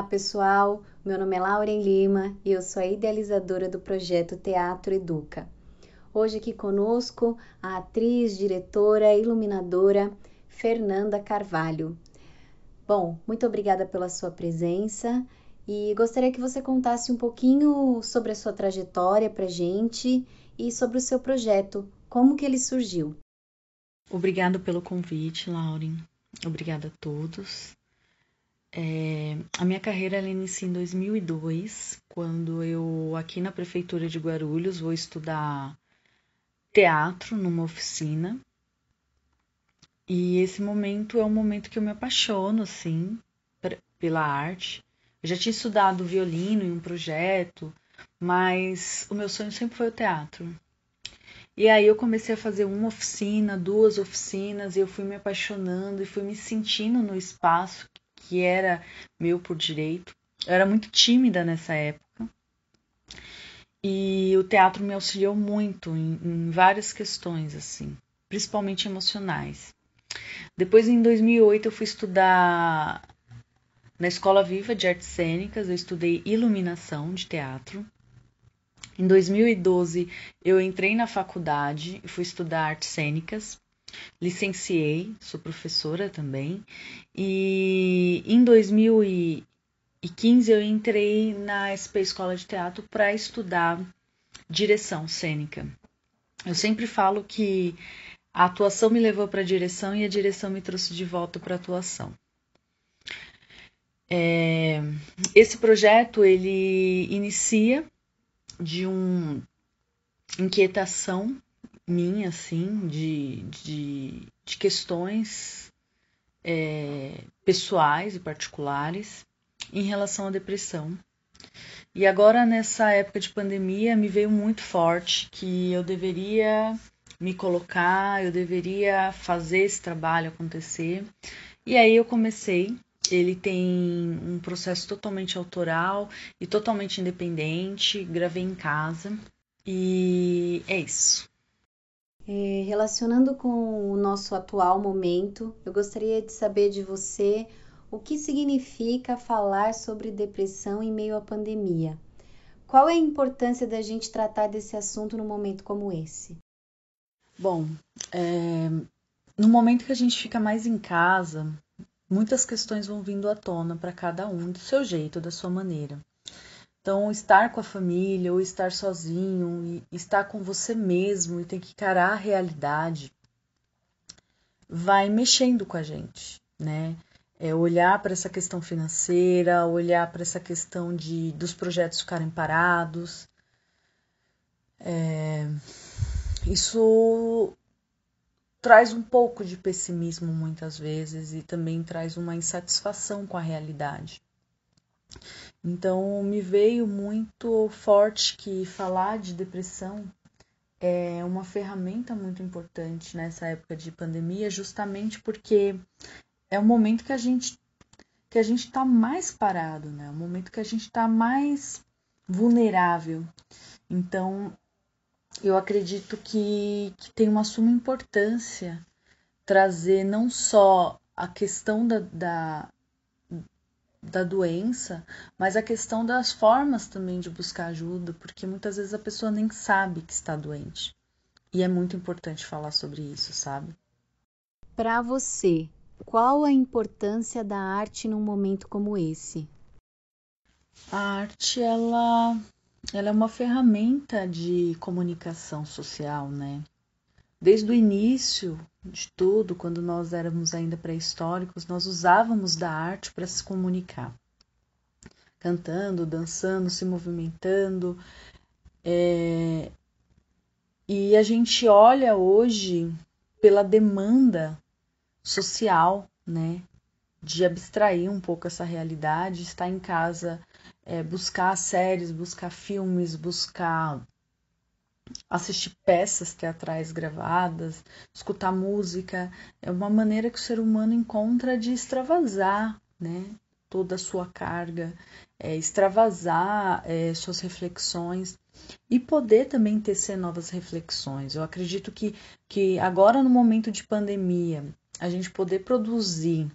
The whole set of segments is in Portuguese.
Olá, pessoal. Meu nome é Lauren Lima e eu sou a idealizadora do projeto Teatro Educa. Hoje aqui conosco a atriz, diretora, iluminadora Fernanda Carvalho. Bom, muito obrigada pela sua presença e gostaria que você contasse um pouquinho sobre a sua trajetória para gente e sobre o seu projeto, como que ele surgiu. Obrigada pelo convite, Lauren. Obrigada a todos. É, a minha carreira ela inicia em 2002, quando eu, aqui na Prefeitura de Guarulhos, vou estudar teatro numa oficina. E esse momento é um momento que eu me apaixono, assim, pela arte. Eu já tinha estudado violino em um projeto, mas o meu sonho sempre foi o teatro. E aí eu comecei a fazer uma oficina, duas oficinas, e eu fui me apaixonando e fui me sentindo no espaço que era meu por direito. Eu era muito tímida nessa época. E o teatro me auxiliou muito em, em várias questões, assim, principalmente emocionais. Depois, em 2008, eu fui estudar na Escola Viva de Artes Cênicas, eu estudei iluminação de teatro. Em 2012, eu entrei na faculdade e fui estudar artes cênicas. Licenciei, sou professora também. E em 2015 eu entrei na SP Escola de Teatro para estudar direção cênica. Eu sempre falo que a atuação me levou para a direção e a direção me trouxe de volta para a atuação. É, esse projeto ele inicia de uma inquietação minha, assim, de, de, de questões é, pessoais e particulares em relação à depressão. E agora, nessa época de pandemia, me veio muito forte que eu deveria me colocar, eu deveria fazer esse trabalho acontecer. E aí eu comecei ele tem um processo totalmente autoral e totalmente independente. Gravei em casa e é isso. É, relacionando com o nosso atual momento, eu gostaria de saber de você o que significa falar sobre depressão em meio à pandemia. Qual é a importância da gente tratar desse assunto num momento como esse? Bom, é, no momento que a gente fica mais em casa, muitas questões vão vindo à tona para cada um do seu jeito, da sua maneira. Então, estar com a família ou estar sozinho e estar com você mesmo e ter que encarar a realidade vai mexendo com a gente, né? É olhar para essa questão financeira, olhar para essa questão de dos projetos ficarem parados. É, isso traz um pouco de pessimismo muitas vezes e também traz uma insatisfação com a realidade. Então, me veio muito forte que falar de depressão é uma ferramenta muito importante nessa época de pandemia, justamente porque é o momento que a gente que a gente está mais parado, né? O momento que a gente está mais vulnerável. Então, eu acredito que, que tem uma suma importância trazer não só a questão da, da, da doença, mas a questão das formas também de buscar ajuda, porque muitas vezes a pessoa nem sabe que está doente. E é muito importante falar sobre isso, sabe? Para você, qual a importância da arte num momento como esse? A arte, ela ela é uma ferramenta de comunicação social, né? Desde o início de tudo, quando nós éramos ainda pré-históricos, nós usávamos da arte para se comunicar, cantando, dançando, se movimentando. É... E a gente olha hoje pela demanda social, né? De abstrair um pouco essa realidade, estar em casa é, buscar séries, buscar filmes, buscar assistir peças teatrais gravadas, escutar música, é uma maneira que o ser humano encontra de extravasar, né? Toda a sua carga, é, extravasar é, suas reflexões e poder também tecer novas reflexões. Eu acredito que, que agora, no momento de pandemia, a gente poder produzir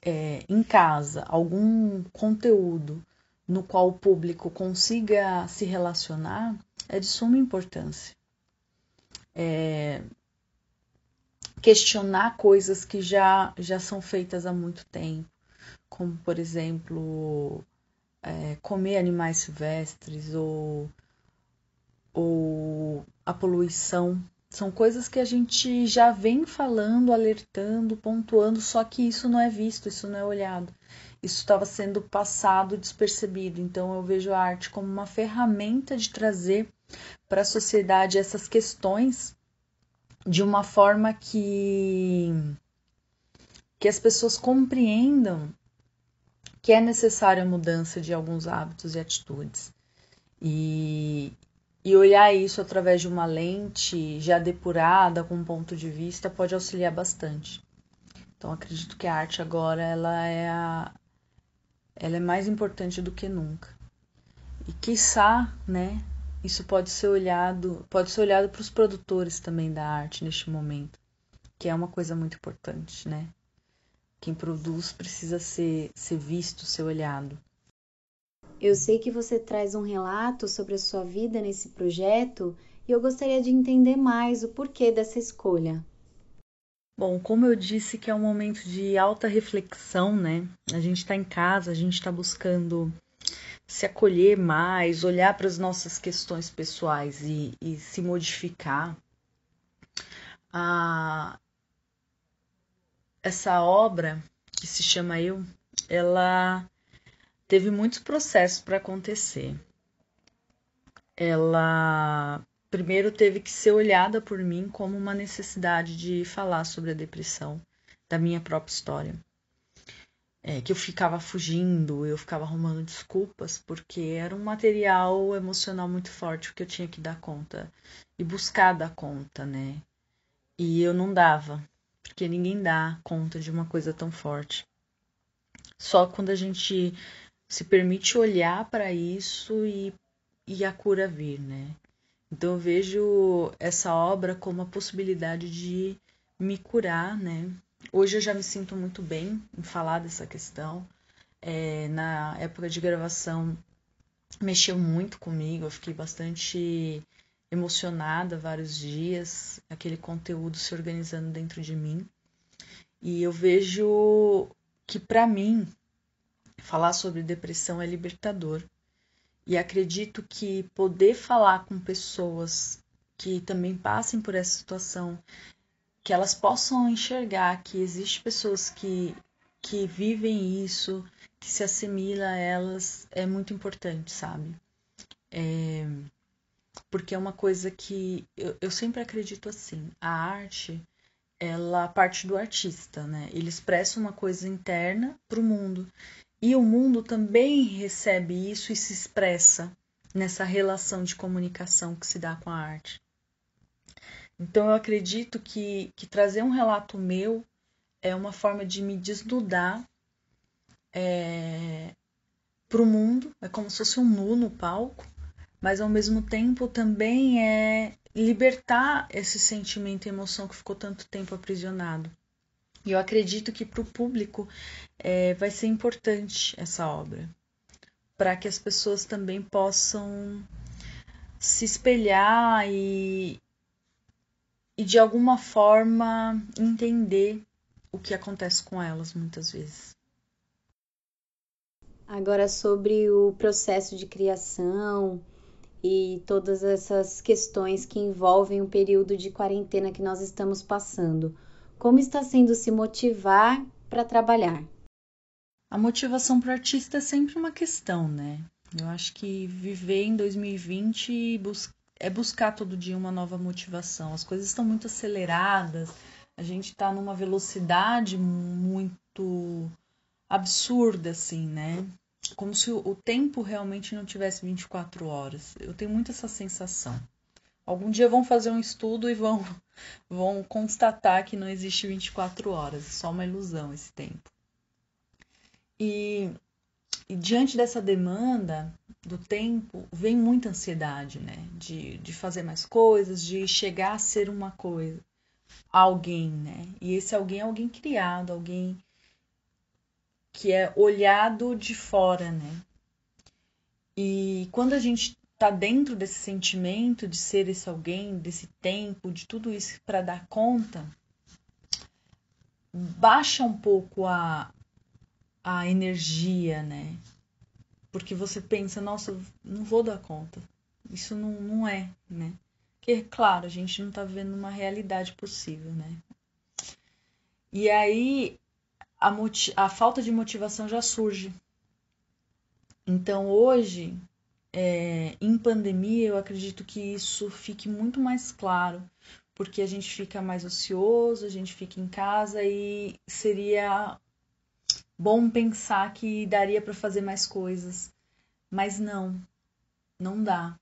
é, em casa algum conteúdo no qual o público consiga se relacionar é de suma importância. É, questionar coisas que já, já são feitas há muito tempo, como, por exemplo, é, comer animais silvestres ou, ou a poluição. São coisas que a gente já vem falando, alertando, pontuando, só que isso não é visto, isso não é olhado isso estava sendo passado despercebido. Então eu vejo a arte como uma ferramenta de trazer para a sociedade essas questões de uma forma que que as pessoas compreendam que é necessária a mudança de alguns hábitos e atitudes. E, e olhar isso através de uma lente já depurada, com um ponto de vista, pode auxiliar bastante. Então acredito que a arte agora ela é a, ela é mais importante do que nunca. E quiçá, né, isso pode ser olhado, pode ser olhado para os produtores também da arte neste momento, que é uma coisa muito importante, né? Quem produz precisa ser, ser visto, ser olhado. Eu sei que você traz um relato sobre a sua vida nesse projeto e eu gostaria de entender mais o porquê dessa escolha. Bom, como eu disse que é um momento de alta reflexão, né? A gente está em casa, a gente está buscando se acolher mais, olhar para as nossas questões pessoais e, e se modificar. Essa obra, que se chama Eu, ela teve muitos processos para acontecer. Ela primeiro teve que ser olhada por mim como uma necessidade de falar sobre a depressão da minha própria história. É, que eu ficava fugindo, eu ficava arrumando desculpas, porque era um material emocional muito forte que eu tinha que dar conta e buscar dar conta, né? E eu não dava, porque ninguém dá conta de uma coisa tão forte. Só quando a gente se permite olhar para isso e, e a cura vir, né? Então eu vejo essa obra como a possibilidade de me curar, né? Hoje eu já me sinto muito bem em falar dessa questão. É, na época de gravação mexeu muito comigo, eu fiquei bastante emocionada vários dias, aquele conteúdo se organizando dentro de mim. E eu vejo que para mim falar sobre depressão é libertador. E acredito que poder falar com pessoas que também passem por essa situação, que elas possam enxergar que existem pessoas que, que vivem isso, que se assimila a elas, é muito importante, sabe? É, porque é uma coisa que eu, eu sempre acredito assim, a arte ela parte do artista, né? Ele expressa uma coisa interna para o mundo. E o mundo também recebe isso e se expressa nessa relação de comunicação que se dá com a arte. Então eu acredito que, que trazer um relato meu é uma forma de me desnudar é, para o mundo, é como se fosse um nu no palco, mas ao mesmo tempo também é libertar esse sentimento e emoção que ficou tanto tempo aprisionado. E eu acredito que para o público é, vai ser importante essa obra, para que as pessoas também possam se espelhar e, e de alguma forma entender o que acontece com elas muitas vezes. Agora sobre o processo de criação e todas essas questões que envolvem o período de quarentena que nós estamos passando. Como está sendo se motivar para trabalhar? A motivação para o artista é sempre uma questão, né? Eu acho que viver em 2020 é buscar todo dia uma nova motivação. As coisas estão muito aceleradas, a gente está numa velocidade muito absurda, assim, né? Como se o tempo realmente não tivesse 24 horas. Eu tenho muito essa sensação. Algum dia vão fazer um estudo e vão, vão constatar que não existe 24 horas, é só uma ilusão esse tempo. E, e diante dessa demanda do tempo, vem muita ansiedade, né? De, de fazer mais coisas, de chegar a ser uma coisa, alguém, né? E esse alguém é alguém criado, alguém que é olhado de fora, né? E quando a gente tá dentro desse sentimento de ser esse alguém, desse tempo, de tudo isso para dar conta, baixa um pouco a, a energia, né? Porque você pensa, nossa, não vou dar conta. Isso não, não é, né? Porque, claro, a gente não tá vivendo uma realidade possível, né? E aí a, a falta de motivação já surge. Então, hoje, é, em pandemia, eu acredito que isso fique muito mais claro, porque a gente fica mais ocioso, a gente fica em casa e seria bom pensar que daria para fazer mais coisas, mas não, não dá.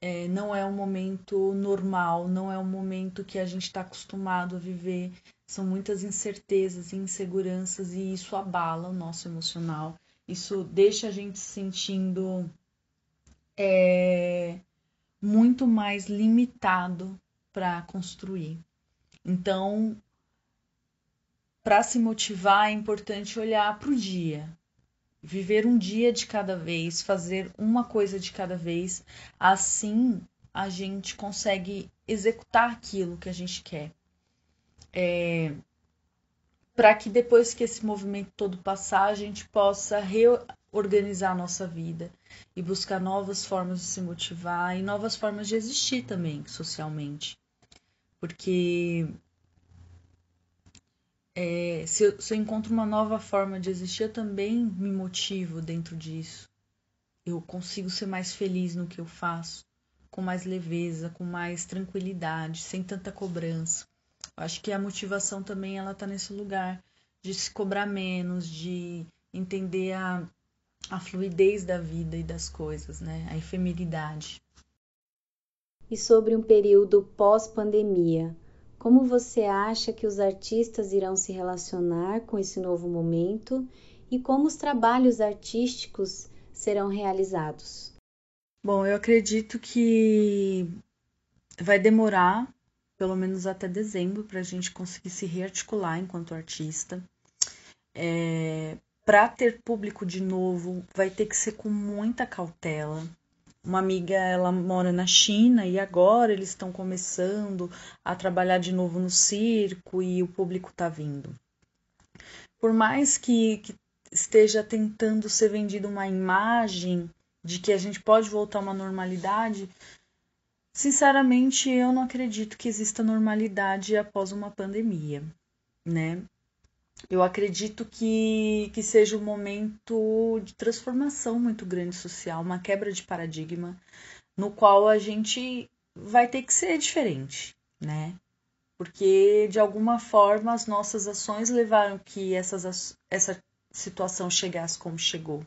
É, não é um momento normal, não é um momento que a gente está acostumado a viver. São muitas incertezas e inseguranças e isso abala o nosso emocional. Isso deixa a gente sentindo é, muito mais limitado para construir. Então, para se motivar, é importante olhar para o dia, viver um dia de cada vez, fazer uma coisa de cada vez. Assim, a gente consegue executar aquilo que a gente quer. É, para que depois que esse movimento todo passar, a gente possa reorganizar a nossa vida e buscar novas formas de se motivar e novas formas de existir também socialmente. Porque é, se, eu, se eu encontro uma nova forma de existir, eu também me motivo dentro disso. Eu consigo ser mais feliz no que eu faço, com mais leveza, com mais tranquilidade, sem tanta cobrança. Eu acho que a motivação também ela tá nesse lugar de se cobrar menos, de entender a, a fluidez da vida e das coisas, né? A efemeridade. E sobre um período pós-pandemia, como você acha que os artistas irão se relacionar com esse novo momento e como os trabalhos artísticos serão realizados? Bom, eu acredito que vai demorar pelo menos até dezembro para a gente conseguir se rearticular enquanto artista. É, para ter público de novo, vai ter que ser com muita cautela, uma amiga, ela mora na China e agora eles estão começando a trabalhar de novo no circo e o público está vindo. Por mais que, que esteja tentando ser vendida uma imagem de que a gente pode voltar a uma normalidade, sinceramente eu não acredito que exista normalidade após uma pandemia, né? Eu acredito que, que seja um momento de transformação muito grande social, uma quebra de paradigma, no qual a gente vai ter que ser diferente, né? Porque de alguma forma as nossas ações levaram que essas, essa situação chegasse como chegou.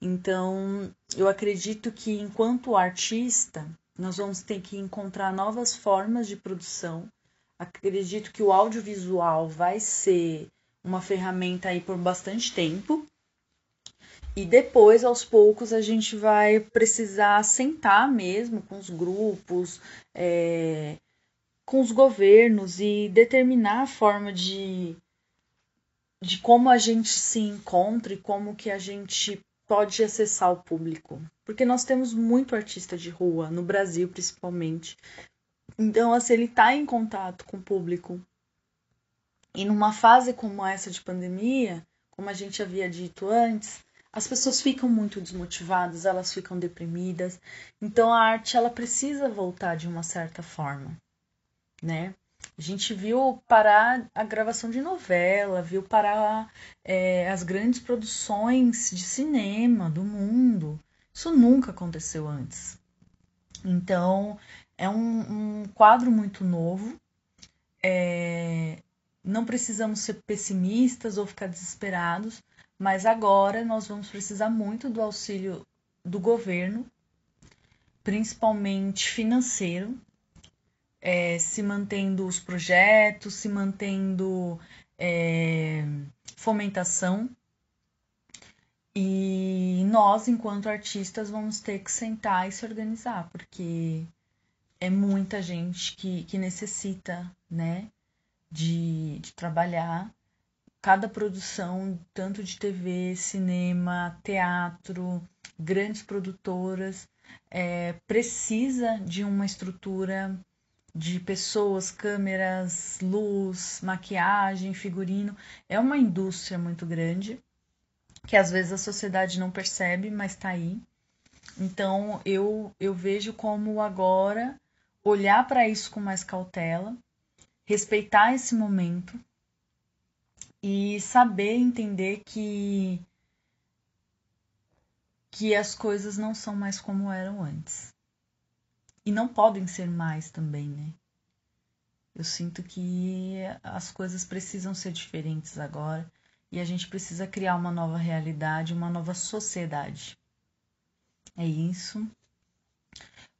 Então, eu acredito que enquanto artista, nós vamos ter que encontrar novas formas de produção. Acredito que o audiovisual vai ser uma ferramenta aí por bastante tempo. E depois, aos poucos, a gente vai precisar sentar mesmo com os grupos, é, com os governos e determinar a forma de, de como a gente se encontra e como que a gente pode acessar o público. Porque nós temos muito artista de rua, no Brasil principalmente. Então, assim, ele está em contato com o público e numa fase como essa de pandemia, como a gente havia dito antes, as pessoas ficam muito desmotivadas, elas ficam deprimidas. Então a arte ela precisa voltar de uma certa forma, né? A gente viu parar a gravação de novela, viu parar é, as grandes produções de cinema do mundo. Isso nunca aconteceu antes. Então é um, um quadro muito novo. É, não precisamos ser pessimistas ou ficar desesperados, mas agora nós vamos precisar muito do auxílio do governo, principalmente financeiro, é, se mantendo os projetos, se mantendo é, fomentação. E nós, enquanto artistas, vamos ter que sentar e se organizar, porque é muita gente que, que necessita, né? De, de trabalhar cada produção, tanto de TV, cinema, teatro, grandes produtoras, é, precisa de uma estrutura de pessoas, câmeras, luz, maquiagem, figurino. É uma indústria muito grande que às vezes a sociedade não percebe, mas está aí. Então eu, eu vejo como agora olhar para isso com mais cautela, respeitar esse momento e saber entender que que as coisas não são mais como eram antes. E não podem ser mais também, né? Eu sinto que as coisas precisam ser diferentes agora e a gente precisa criar uma nova realidade, uma nova sociedade. É isso.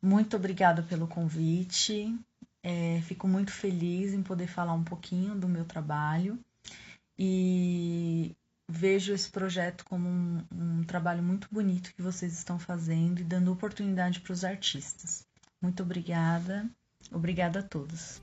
Muito obrigada pelo convite. É, fico muito feliz em poder falar um pouquinho do meu trabalho e vejo esse projeto como um, um trabalho muito bonito que vocês estão fazendo e dando oportunidade para os artistas. Muito obrigada. Obrigada a todos.